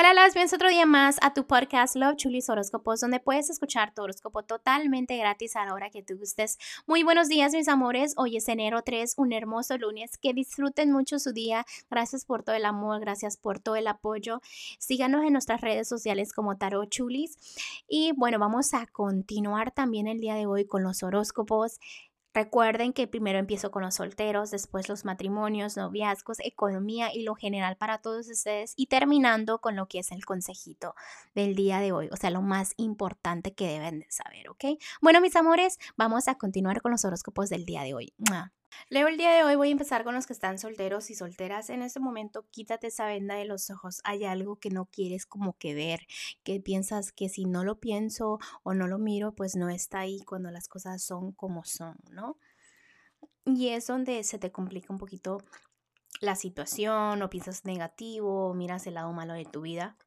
Hola, las bienvenidos otro día más a tu podcast Love Chulis Horóscopos, donde puedes escuchar tu horóscopo totalmente gratis a la hora que tú gustes. Muy buenos días, mis amores. Hoy es enero 3, un hermoso lunes. Que disfruten mucho su día. Gracias por todo el amor, gracias por todo el apoyo. Síganos en nuestras redes sociales como Tarot Chulis. Y bueno, vamos a continuar también el día de hoy con los horóscopos. Recuerden que primero empiezo con los solteros, después los matrimonios, noviazgos, economía y lo general para todos ustedes y terminando con lo que es el consejito del día de hoy, o sea, lo más importante que deben de saber, ¿ok? Bueno, mis amores, vamos a continuar con los horóscopos del día de hoy. Leo el día de hoy, voy a empezar con los que están solteros y solteras. En este momento, quítate esa venda de los ojos. Hay algo que no quieres como que ver, que piensas que si no lo pienso o no lo miro, pues no está ahí cuando las cosas son como son, ¿no? Y es donde se te complica un poquito la situación o piensas negativo o miras el lado malo de tu vida.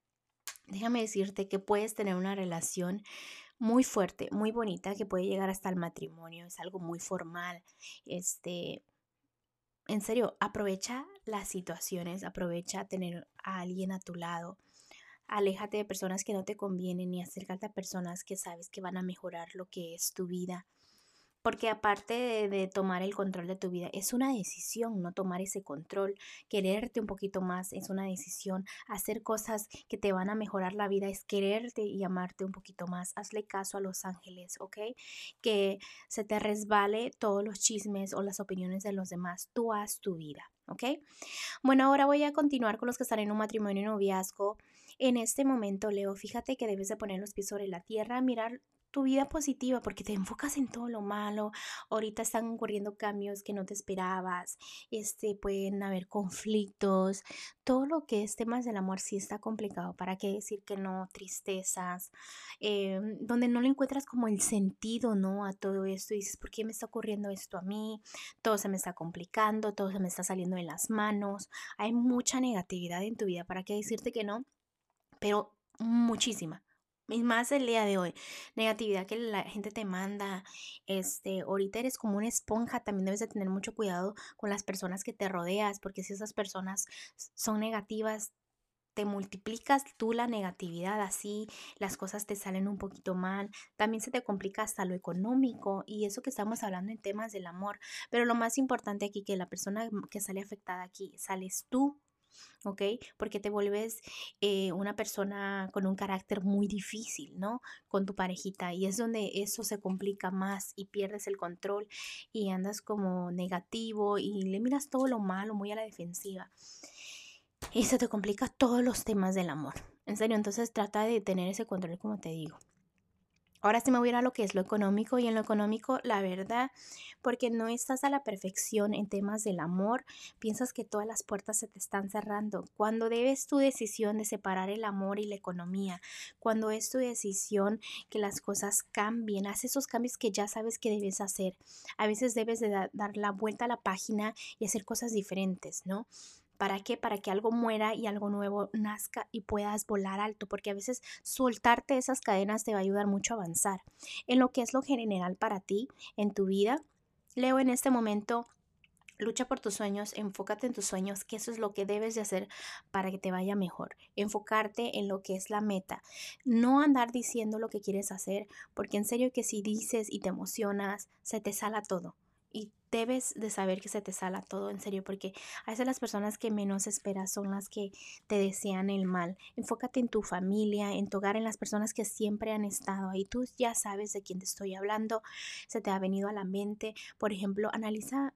Déjame decirte que puedes tener una relación muy fuerte, muy bonita, que puede llegar hasta el matrimonio, es algo muy formal. Este, en serio, aprovecha las situaciones, aprovecha tener a alguien a tu lado. Aléjate de personas que no te convienen y acércate a personas que sabes que van a mejorar lo que es tu vida. Porque aparte de, tomar el control de tu vida, es una decisión no tomar ese control. Quererte un poquito más es una decisión. Hacer cosas que te van a mejorar la vida es quererte y amarte un poquito más. Hazle caso a los ángeles, ¿ok? Que se te resbale todos los chismes o las opiniones de los demás. Tú haz tu vida, ¿ok? Bueno, ahora voy a continuar con los que están en un matrimonio noviazgo. En este momento, Leo, fíjate que debes de poner los pies sobre la tierra, mirar tu vida positiva porque te enfocas en todo lo malo. Ahorita están ocurriendo cambios que no te esperabas. Este, pueden haber conflictos. Todo lo que es temas del amor sí está complicado. ¿Para qué decir que no? Tristezas. Em, donde no le encuentras como el sentido, ¿no? A todo esto. Y dices, ¿por qué me está ocurriendo esto a mí? Todo se me está complicando. Todo se me está saliendo de las manos. Hay mucha negatividad en tu vida. ¿Para qué decirte que no? Pero muchísima y más el día de hoy. Negatividad que la gente te manda. Este, ahorita eres como una esponja. También debes de tener mucho cuidado con las personas que te rodeas. Porque si esas personas son negativas, te multiplicas tú la negatividad, así las cosas te salen un poquito mal, también se te complica hasta lo económico y eso que estamos hablando en temas del amor, pero lo más importante aquí que la persona que sale afectada aquí sales tú ¿ok? Porque te vuelves eh, una persona con un carácter muy difícil, ¿no? Con tu parejita y es donde eso se complica más y pierdes el control y andas como negativo y le miras todo lo malo, muy a la defensiva. Y se te complica todos los temas del amor. En serio, entonces trata de tener ese control como te digo. Ahora sí me voy a ir a lo que es lo económico y en lo económico, la verdad, porque no estás a la perfección en temas del amor, piensas que todas las puertas se te están cerrando. Cuando debes tu decisión de separar el amor y la economía, cuando es tu decisión que las cosas cambien, haz esos cambios que ya sabes que debes hacer. A veces debes de dar la vuelta a la página y hacer cosas diferentes, ¿no? ¿Para qué? Para que algo muera y algo nuevo nazca y puedas volar alto, porque a veces soltarte esas cadenas te va a ayudar mucho a avanzar. En lo que es lo general para ti, en tu vida, Leo en este momento Lucha por tus sueños, enfócate en tus sueños, que eso es lo que debes de hacer para que te vaya mejor. Enfocarte en lo que es la meta. No andar diciendo lo que quieres hacer, porque en serio que si dices y te emocionas, se te sala todo debes de saber que se te sala todo en serio porque a veces las personas que menos esperas son las que te desean el mal. Enfócate en tu familia, en tu hogar, en las personas que siempre han estado ahí. Tú ya sabes de quién te estoy hablando, se te ha venido a la mente. Por ejemplo, analiza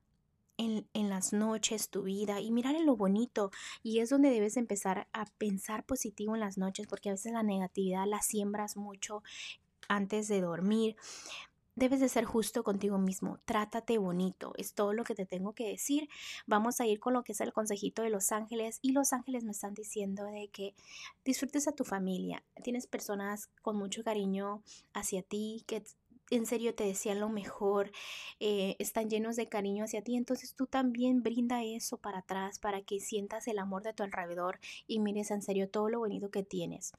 en, en, las noches tu vida y mirar en lo bonito. Y es donde debes empezar a pensar positivo en las noches porque a veces la negatividad la siembras mucho antes de dormir. Debes de ser justo contigo mismo, trátate bonito, es todo lo que te tengo que decir. Vamos a ir con lo que es el consejito de los ángeles y los ángeles me están diciendo de que disfrutes a tu familia. Tienes personas con mucho cariño hacia ti que en serio te desean lo mejor, eh, están llenos de cariño hacia ti, entonces tú también brinda eso para atrás para que sientas el amor de tu alrededor y mires en serio todo lo bonito que tienes.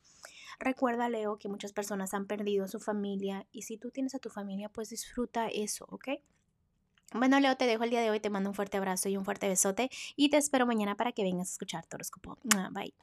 Recuerda, Leo, que muchas personas han perdido a su familia y si tú tienes a tu familia, pues disfruta eso, ¿ok? Bueno, Leo, te dejo el día de hoy, te mando un fuerte abrazo y un fuerte besote y te espero mañana para que vengas a escuchar tu. Bye.